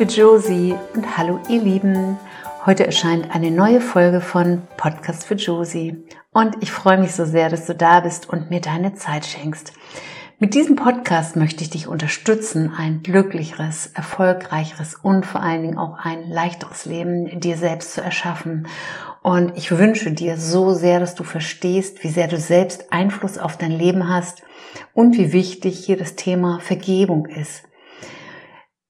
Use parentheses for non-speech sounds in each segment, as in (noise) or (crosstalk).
liebe Josie und hallo ihr Lieben. Heute erscheint eine neue Folge von Podcast für Josie und ich freue mich so sehr, dass du da bist und mir deine Zeit schenkst. Mit diesem Podcast möchte ich dich unterstützen, ein glücklicheres, erfolgreicheres und vor allen Dingen auch ein leichteres Leben dir selbst zu erschaffen. Und ich wünsche dir so sehr, dass du verstehst, wie sehr du selbst Einfluss auf dein Leben hast und wie wichtig hier das Thema Vergebung ist.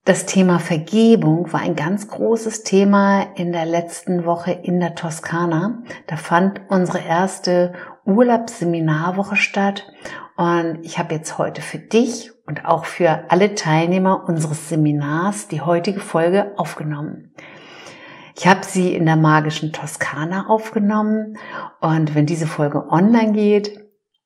Das Thema Vergebung war ein ganz großes Thema in der letzten Woche in der Toskana. Da fand unsere erste Urlaubsseminarwoche statt und ich habe jetzt heute für dich und auch für alle Teilnehmer unseres Seminars die heutige Folge aufgenommen. Ich habe sie in der magischen Toskana aufgenommen und wenn diese Folge online geht,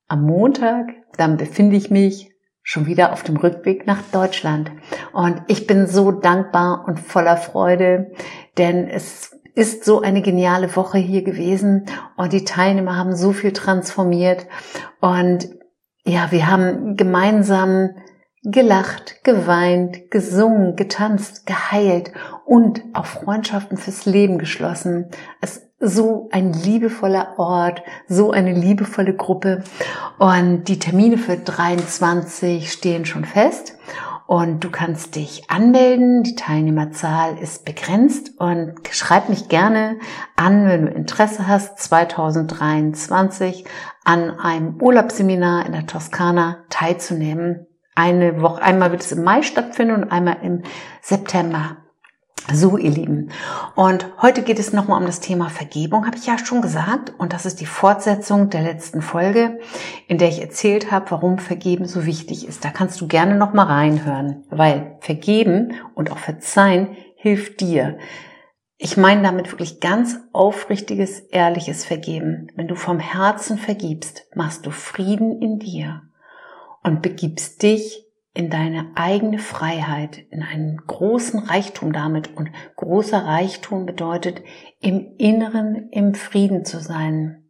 am Montag, dann befinde ich mich schon wieder auf dem Rückweg nach Deutschland. Und ich bin so dankbar und voller Freude, denn es ist so eine geniale Woche hier gewesen und die Teilnehmer haben so viel transformiert und ja, wir haben gemeinsam gelacht, geweint, gesungen, getanzt, geheilt und auch Freundschaften fürs Leben geschlossen. Es so ein liebevoller Ort, so eine liebevolle Gruppe. Und die Termine für 23 stehen schon fest. Und du kannst dich anmelden. Die Teilnehmerzahl ist begrenzt und schreib mich gerne an, wenn du Interesse hast, 2023 an einem Urlaubsseminar in der Toskana teilzunehmen. Eine Woche, einmal wird es im Mai stattfinden und einmal im September. So, ihr Lieben. Und heute geht es nochmal um das Thema Vergebung, habe ich ja schon gesagt. Und das ist die Fortsetzung der letzten Folge, in der ich erzählt habe, warum Vergeben so wichtig ist. Da kannst du gerne nochmal reinhören, weil Vergeben und auch Verzeihen hilft dir. Ich meine damit wirklich ganz aufrichtiges, ehrliches Vergeben. Wenn du vom Herzen vergibst, machst du Frieden in dir und begibst dich in deine eigene Freiheit, in einen großen Reichtum damit. Und großer Reichtum bedeutet, im Inneren im Frieden zu sein.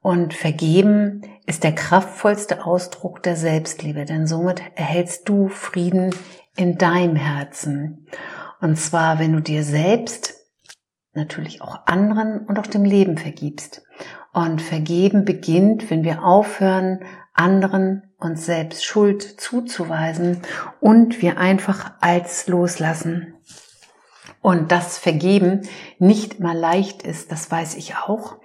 Und vergeben ist der kraftvollste Ausdruck der Selbstliebe, denn somit erhältst du Frieden in deinem Herzen. Und zwar, wenn du dir selbst, natürlich auch anderen und auch dem Leben vergibst. Und vergeben beginnt, wenn wir aufhören, anderen uns selbst Schuld zuzuweisen und wir einfach als loslassen. Und das Vergeben nicht immer leicht ist, das weiß ich auch.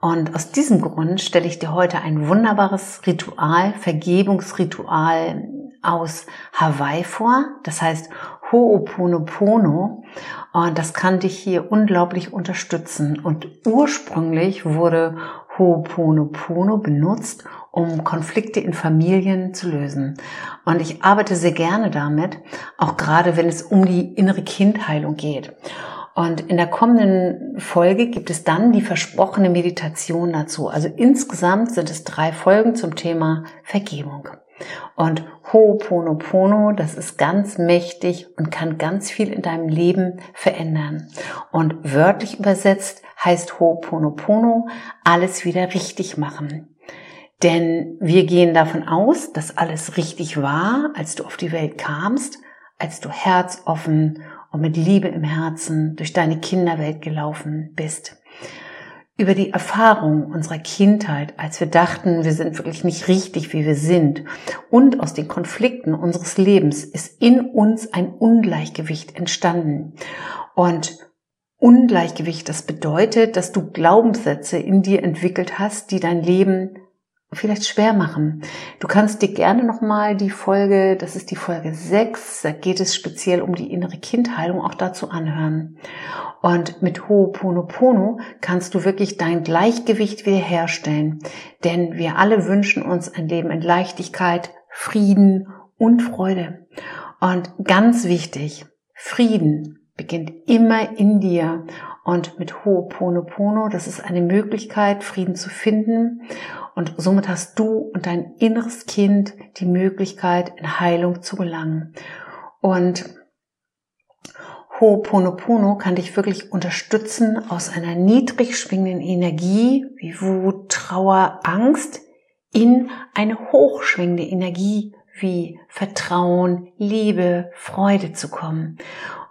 Und aus diesem Grund stelle ich dir heute ein wunderbares Ritual, Vergebungsritual aus Hawaii vor. Das heißt Ho'oponopono. Und das kann dich hier unglaublich unterstützen. Und ursprünglich wurde Ho'oponopono benutzt, um Konflikte in Familien zu lösen. Und ich arbeite sehr gerne damit, auch gerade wenn es um die innere Kindheilung geht. Und in der kommenden Folge gibt es dann die versprochene Meditation dazu. Also insgesamt sind es drei Folgen zum Thema Vergebung. Und Ho'oponopono, das ist ganz mächtig und kann ganz viel in deinem Leben verändern. Und wörtlich übersetzt heißt Ho'oponopono alles wieder richtig machen. Denn wir gehen davon aus, dass alles richtig war, als du auf die Welt kamst, als du herzoffen und mit Liebe im Herzen durch deine Kinderwelt gelaufen bist. Über die Erfahrung unserer Kindheit, als wir dachten, wir sind wirklich nicht richtig, wie wir sind, und aus den Konflikten unseres Lebens ist in uns ein Ungleichgewicht entstanden. Und Ungleichgewicht, das bedeutet, dass du Glaubenssätze in dir entwickelt hast, die dein Leben vielleicht schwer machen. Du kannst dir gerne nochmal die Folge, das ist die Folge 6, da geht es speziell um die innere Kindheilung, auch dazu anhören. Und mit Ho'oponopono kannst du wirklich dein Gleichgewicht wiederherstellen. Denn wir alle wünschen uns ein Leben in Leichtigkeit, Frieden und Freude. Und ganz wichtig, Frieden beginnt immer in dir. Und mit Ho'oponopono, das ist eine Möglichkeit, Frieden zu finden. Und somit hast du und dein inneres Kind die Möglichkeit, in Heilung zu gelangen. Und Ho'oponopono kann dich wirklich unterstützen, aus einer niedrig schwingenden Energie wie Wut, Trauer, Angst in eine hochschwingende Energie wie Vertrauen, Liebe, Freude zu kommen.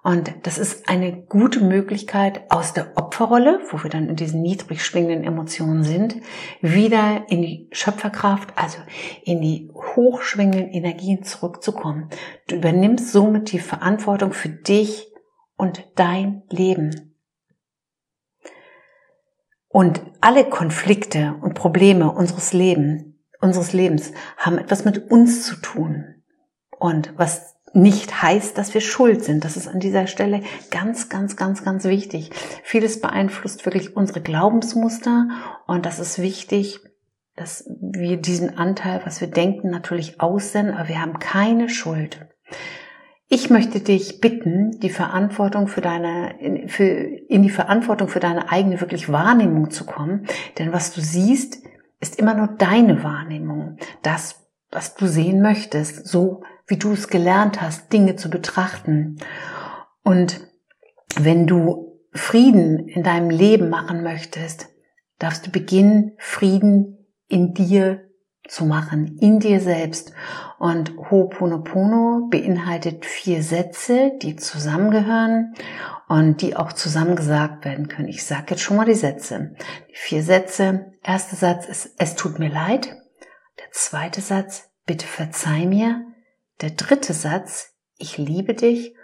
Und das ist eine gute Möglichkeit, aus der Opferrolle, wo wir dann in diesen niedrig schwingenden Emotionen sind, wieder in die Schöpferkraft, also in die hochschwingenden Energien zurückzukommen. Du übernimmst somit die Verantwortung für dich und dein Leben. Und alle Konflikte und Probleme unseres Lebens, unseres Lebens haben etwas mit uns zu tun. Und was nicht heißt, dass wir schuld sind. Das ist an dieser Stelle ganz, ganz, ganz, ganz wichtig. Vieles beeinflusst wirklich unsere Glaubensmuster und das ist wichtig, dass wir diesen Anteil, was wir denken, natürlich aussenden, aber wir haben keine Schuld. Ich möchte dich bitten, die Verantwortung für deine, für, in die Verantwortung für deine eigene wirklich Wahrnehmung zu kommen. Denn was du siehst, ist immer nur deine Wahrnehmung. Das, was du sehen möchtest, so wie du es gelernt hast, Dinge zu betrachten. Und wenn du Frieden in deinem Leben machen möchtest, darfst du beginnen, Frieden in dir zu machen, in dir selbst. Und Ho'oponopono beinhaltet vier Sätze, die zusammengehören und die auch zusammengesagt werden können. Ich sage jetzt schon mal die Sätze. Die vier Sätze. Erster Satz ist, es tut mir leid. Der zweite Satz, bitte verzeih mir. Der dritte Satz, ich liebe dich.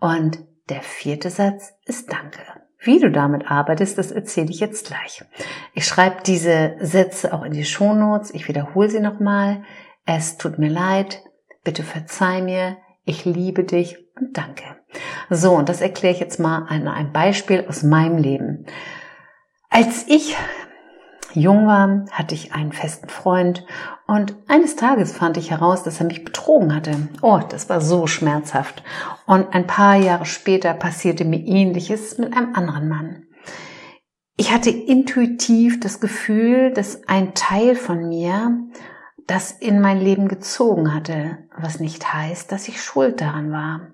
Und der vierte Satz ist Danke. Wie du damit arbeitest, das erzähle ich jetzt gleich. Ich schreibe diese Sätze auch in die Shownotes. Ich wiederhole sie nochmal. Es tut mir leid. Bitte verzeih mir. Ich liebe dich und danke. So, und das erkläre ich jetzt mal an einem Beispiel aus meinem Leben. Als ich jung war, hatte ich einen festen Freund und eines Tages fand ich heraus, dass er mich betrogen hatte. Oh, das war so schmerzhaft. Und ein paar Jahre später passierte mir ähnliches mit einem anderen Mann. Ich hatte intuitiv das Gefühl, dass ein Teil von mir das in mein Leben gezogen hatte, was nicht heißt, dass ich schuld daran war.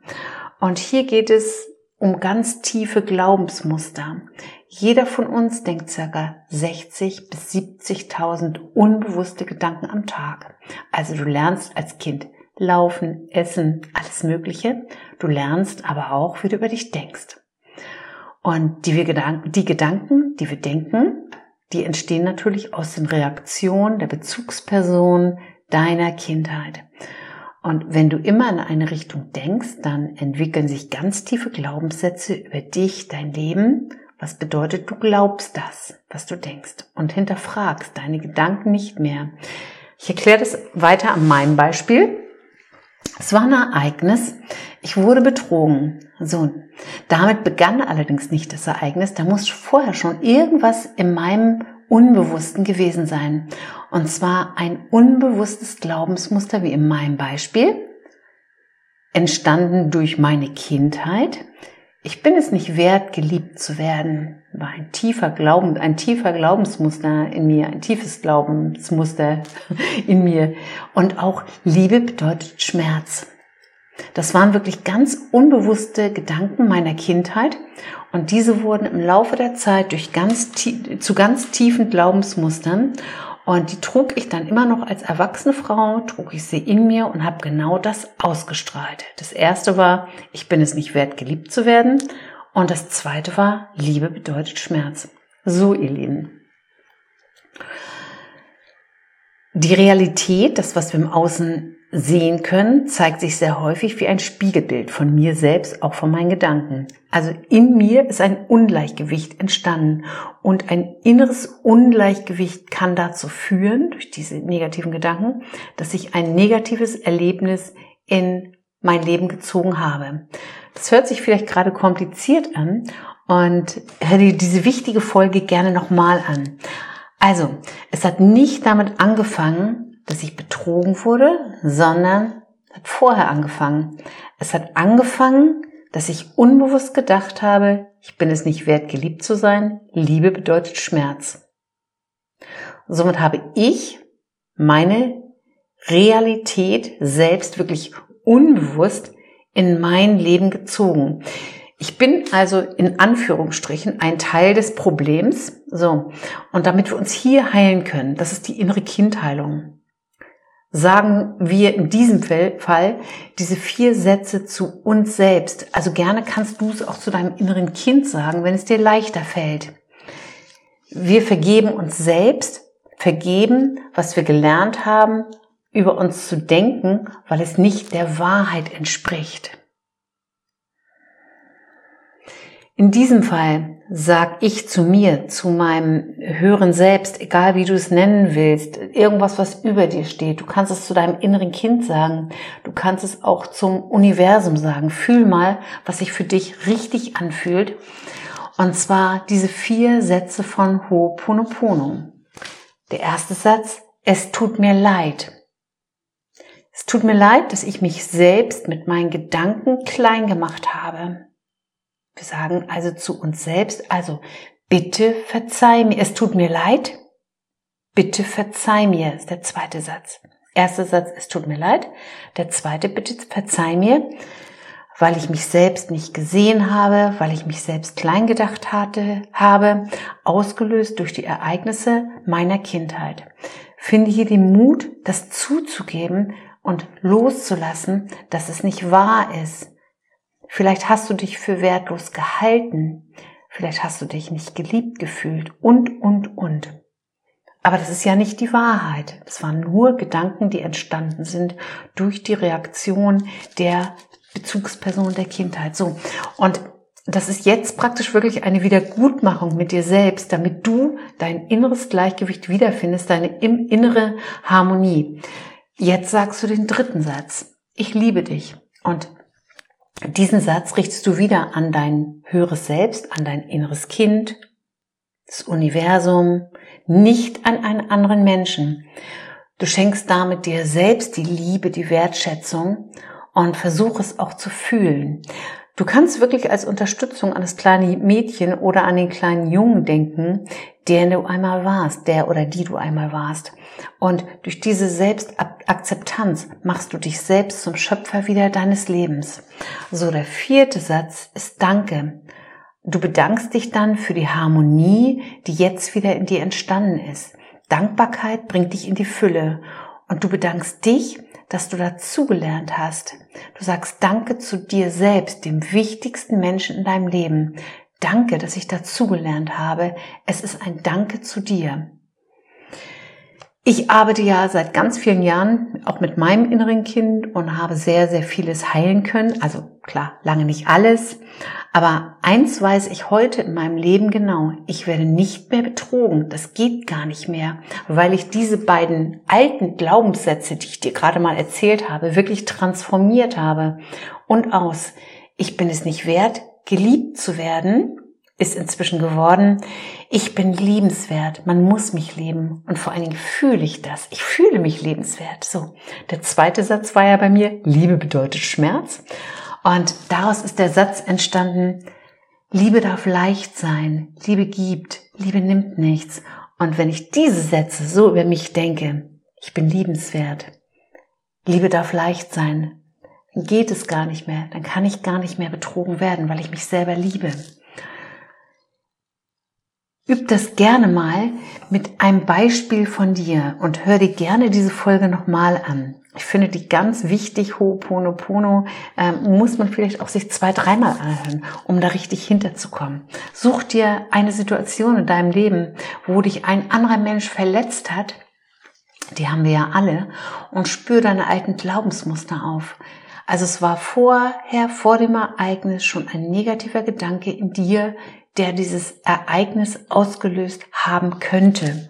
Und hier geht es um ganz tiefe Glaubensmuster. Jeder von uns denkt circa 60 bis 70.000 unbewusste Gedanken am Tag. Also du lernst als Kind laufen, essen, alles Mögliche. Du lernst aber auch, wie du über dich denkst. Und die, Gedanken, die Gedanken, die wir denken, die entstehen natürlich aus den Reaktionen der Bezugsperson deiner Kindheit. Und wenn du immer in eine Richtung denkst, dann entwickeln sich ganz tiefe Glaubenssätze über dich, dein Leben. Was bedeutet, du glaubst das, was du denkst und hinterfragst deine Gedanken nicht mehr. Ich erkläre das weiter an meinem Beispiel. Es war ein Ereignis. Ich wurde betrogen. So. Damit begann allerdings nicht das Ereignis. Da muss vorher schon irgendwas in meinem Unbewussten gewesen sein. Und zwar ein unbewusstes Glaubensmuster, wie in meinem Beispiel, entstanden durch meine Kindheit. Ich bin es nicht wert, geliebt zu werden. War ein tiefer Glauben, ein tiefer Glaubensmuster in mir, ein tiefes Glaubensmuster (laughs) in mir. Und auch Liebe bedeutet Schmerz. Das waren wirklich ganz unbewusste Gedanken meiner Kindheit und diese wurden im Laufe der Zeit durch ganz, zu ganz tiefen Glaubensmustern und die trug ich dann immer noch als erwachsene Frau, trug ich sie in mir und habe genau das ausgestrahlt. Das erste war, ich bin es nicht wert, geliebt zu werden. Und das zweite war, Liebe bedeutet Schmerz. So, ihr Lieben. Die Realität, das, was wir im Außen sehen können, zeigt sich sehr häufig wie ein Spiegelbild von mir selbst, auch von meinen Gedanken. Also in mir ist ein Ungleichgewicht entstanden und ein inneres Ungleichgewicht kann dazu führen, durch diese negativen Gedanken, dass ich ein negatives Erlebnis in mein Leben gezogen habe. Das hört sich vielleicht gerade kompliziert an und hör dir diese wichtige Folge gerne nochmal an. Also, es hat nicht damit angefangen, dass ich betrogen wurde, sondern hat vorher angefangen. Es hat angefangen, dass ich unbewusst gedacht habe, ich bin es nicht wert, geliebt zu sein. Liebe bedeutet Schmerz. Somit habe ich meine Realität selbst wirklich unbewusst in mein Leben gezogen. Ich bin also in Anführungsstrichen ein Teil des Problems. So. Und damit wir uns hier heilen können, das ist die innere Kindheilung. Sagen wir in diesem Fall diese vier Sätze zu uns selbst. Also gerne kannst du es auch zu deinem inneren Kind sagen, wenn es dir leichter fällt. Wir vergeben uns selbst, vergeben, was wir gelernt haben, über uns zu denken, weil es nicht der Wahrheit entspricht. In diesem Fall sag ich zu mir, zu meinem höheren Selbst, egal wie du es nennen willst, irgendwas, was über dir steht. Du kannst es zu deinem inneren Kind sagen. Du kannst es auch zum Universum sagen. Fühl mal, was sich für dich richtig anfühlt. Und zwar diese vier Sätze von Ho'oponopono. Der erste Satz, es tut mir leid. Es tut mir leid, dass ich mich selbst mit meinen Gedanken klein gemacht habe. Wir sagen also zu uns selbst, also bitte verzeih mir, es tut mir leid, bitte verzeih mir, ist der zweite Satz. Erster Satz, es tut mir leid. Der zweite, bitte verzeih mir, weil ich mich selbst nicht gesehen habe, weil ich mich selbst klein gedacht hatte, habe, ausgelöst durch die Ereignisse meiner Kindheit. Finde hier den Mut, das zuzugeben und loszulassen, dass es nicht wahr ist, Vielleicht hast du dich für wertlos gehalten. Vielleicht hast du dich nicht geliebt gefühlt und, und, und. Aber das ist ja nicht die Wahrheit. Es waren nur Gedanken, die entstanden sind durch die Reaktion der Bezugsperson der Kindheit. So. Und das ist jetzt praktisch wirklich eine Wiedergutmachung mit dir selbst, damit du dein inneres Gleichgewicht wiederfindest, deine innere Harmonie. Jetzt sagst du den dritten Satz. Ich liebe dich. Und diesen Satz richtest du wieder an dein höheres Selbst, an dein inneres Kind, das Universum, nicht an einen anderen Menschen. Du schenkst damit dir selbst die Liebe, die Wertschätzung und versuch es auch zu fühlen. Du kannst wirklich als Unterstützung an das kleine Mädchen oder an den kleinen Jungen denken, der du einmal warst, der oder die du einmal warst. Und durch diese Selbstakzeptanz machst du dich selbst zum Schöpfer wieder deines Lebens. So, der vierte Satz ist Danke. Du bedankst dich dann für die Harmonie, die jetzt wieder in dir entstanden ist. Dankbarkeit bringt dich in die Fülle. Und du bedankst dich dass du dazugelernt hast. Du sagst Danke zu dir selbst, dem wichtigsten Menschen in deinem Leben. Danke, dass ich dazugelernt habe. Es ist ein Danke zu dir. Ich arbeite ja seit ganz vielen Jahren auch mit meinem inneren Kind und habe sehr, sehr vieles heilen können. Also klar, lange nicht alles. Aber eins weiß ich heute in meinem Leben genau. Ich werde nicht mehr betrogen. Das geht gar nicht mehr, weil ich diese beiden alten Glaubenssätze, die ich dir gerade mal erzählt habe, wirklich transformiert habe. Und aus, ich bin es nicht wert, geliebt zu werden, ist inzwischen geworden, ich bin liebenswert, man muss mich lieben und vor allen Dingen fühle ich das. Ich fühle mich lebenswert. So, der zweite Satz war ja bei mir, Liebe bedeutet Schmerz. Und daraus ist der Satz entstanden, Liebe darf leicht sein, Liebe gibt, Liebe nimmt nichts. Und wenn ich diese Sätze so über mich denke, ich bin liebenswert, Liebe darf leicht sein, dann geht es gar nicht mehr, dann kann ich gar nicht mehr betrogen werden, weil ich mich selber liebe. Üb das gerne mal mit einem Beispiel von dir und hör dir gerne diese Folge nochmal an. Ich finde die ganz wichtig, Ho'oponopono, äh, muss man vielleicht auch sich zwei, dreimal anhören, um da richtig hinterzukommen. Such dir eine Situation in deinem Leben, wo dich ein anderer Mensch verletzt hat, die haben wir ja alle, und spür deine alten Glaubensmuster auf. Also es war vorher, vor dem Ereignis schon ein negativer Gedanke in dir, der dieses Ereignis ausgelöst haben könnte.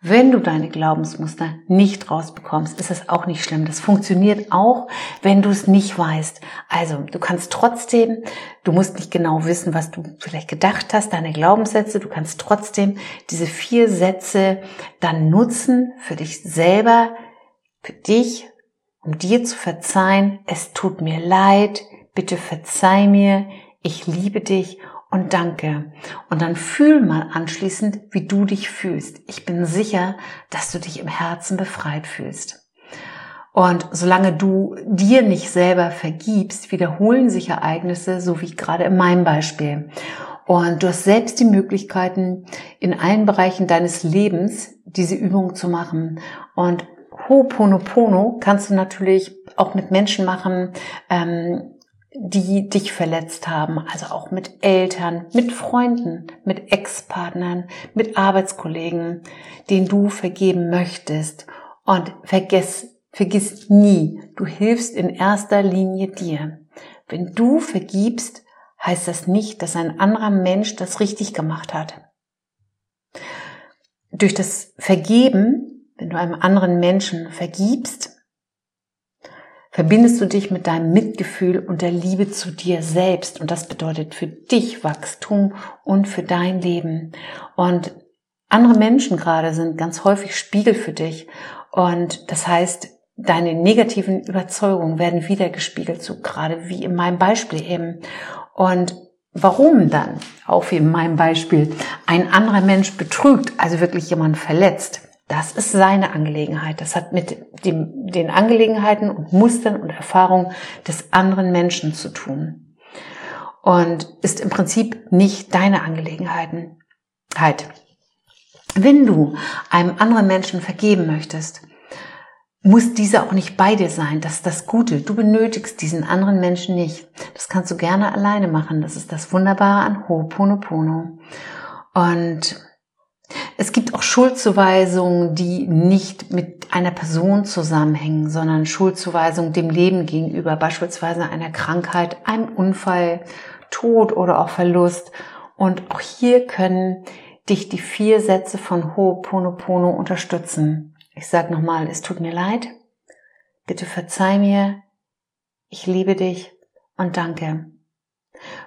Wenn du deine Glaubensmuster nicht rausbekommst, ist es auch nicht schlimm. Das funktioniert auch, wenn du es nicht weißt. Also, du kannst trotzdem, du musst nicht genau wissen, was du vielleicht gedacht hast, deine Glaubenssätze, du kannst trotzdem diese vier Sätze dann nutzen für dich selber, für dich, um dir zu verzeihen. Es tut mir leid, bitte verzeih mir, ich liebe dich und danke. Und dann fühl mal anschließend, wie du dich fühlst. Ich bin sicher, dass du dich im Herzen befreit fühlst. Und solange du dir nicht selber vergibst, wiederholen sich Ereignisse, so wie gerade in meinem Beispiel. Und du hast selbst die Möglichkeiten, in allen Bereichen deines Lebens diese Übung zu machen. Und Ho'oponopono kannst du natürlich auch mit Menschen machen, ähm, die dich verletzt haben, also auch mit Eltern, mit Freunden, mit Ex-Partnern, mit Arbeitskollegen, denen du vergeben möchtest. Und vergiss, vergiss nie, du hilfst in erster Linie dir. Wenn du vergibst, heißt das nicht, dass ein anderer Mensch das richtig gemacht hat. Durch das Vergeben, wenn du einem anderen Menschen vergibst, verbindest du dich mit deinem Mitgefühl und der Liebe zu dir selbst. Und das bedeutet für dich Wachstum und für dein Leben. Und andere Menschen gerade sind ganz häufig Spiegel für dich. Und das heißt, deine negativen Überzeugungen werden wieder gespiegelt, so gerade wie in meinem Beispiel eben. Und warum dann, auch wie in meinem Beispiel, ein anderer Mensch betrügt, also wirklich jemand verletzt, das ist seine Angelegenheit. Das hat mit dem, den Angelegenheiten und Mustern und Erfahrungen des anderen Menschen zu tun. Und ist im Prinzip nicht deine Angelegenheiten. Halt. Wenn du einem anderen Menschen vergeben möchtest, muss dieser auch nicht bei dir sein. Das ist das Gute. Du benötigst diesen anderen Menschen nicht. Das kannst du gerne alleine machen. Das ist das Wunderbare an Ho'oponopono. Und es gibt auch Schuldzuweisungen, die nicht mit einer Person zusammenhängen, sondern Schuldzuweisungen dem Leben gegenüber, beispielsweise einer Krankheit, einem Unfall, Tod oder auch Verlust. Und auch hier können dich die vier Sätze von Ho'oponopono unterstützen. Ich sage nochmal, es tut mir leid, bitte verzeih mir, ich liebe dich und danke.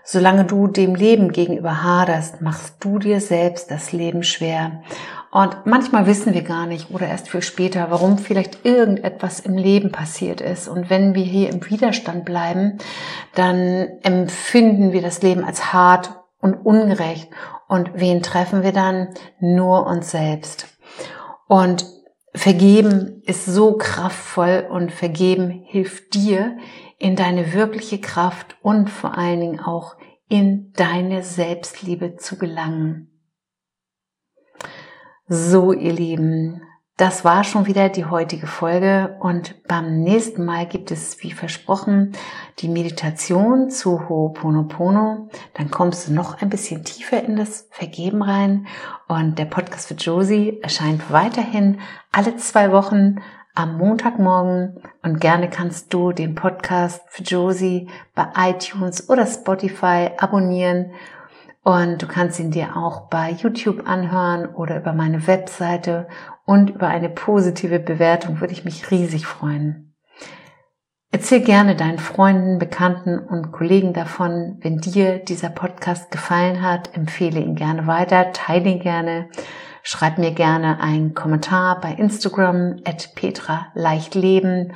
Solange du dem Leben gegenüber haderst, machst du dir selbst das Leben schwer. Und manchmal wissen wir gar nicht oder erst viel später, warum vielleicht irgendetwas im Leben passiert ist. Und wenn wir hier im Widerstand bleiben, dann empfinden wir das Leben als hart und ungerecht. Und wen treffen wir dann? Nur uns selbst. Und Vergeben ist so kraftvoll und vergeben hilft dir, in deine wirkliche Kraft und vor allen Dingen auch in deine Selbstliebe zu gelangen. So, ihr Lieben, das war schon wieder die heutige Folge und beim nächsten Mal gibt es, wie versprochen, die Meditation zu Ho'oponopono. Dann kommst du noch ein bisschen tiefer in das Vergeben rein und der Podcast für Josie erscheint weiterhin alle zwei Wochen am Montagmorgen und gerne kannst du den Podcast für Josie bei iTunes oder Spotify abonnieren und du kannst ihn dir auch bei YouTube anhören oder über meine Webseite und über eine positive Bewertung würde ich mich riesig freuen. Erzähl gerne deinen Freunden, Bekannten und Kollegen davon. Wenn dir dieser Podcast gefallen hat, empfehle ihn gerne weiter, teile ihn gerne Schreib mir gerne einen Kommentar bei Instagram at Petra Leichtleben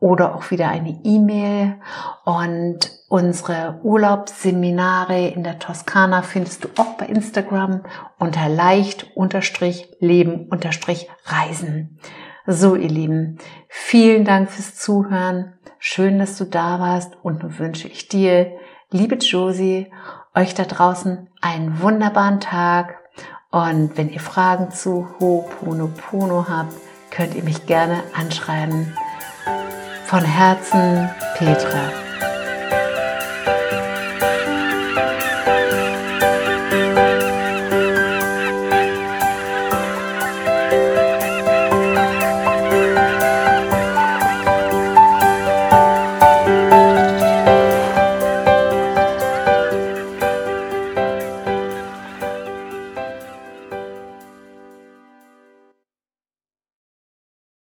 oder auch wieder eine E-Mail. Und unsere Urlaubsseminare in der Toskana findest du auch bei Instagram unter leicht-leben-reisen. So, ihr Lieben, vielen Dank fürs Zuhören. Schön, dass du da warst und nun wünsche ich dir, liebe Josie, euch da draußen einen wunderbaren Tag und wenn ihr Fragen zu Ho'oponopono habt, könnt ihr mich gerne anschreiben. Von Herzen, Petra.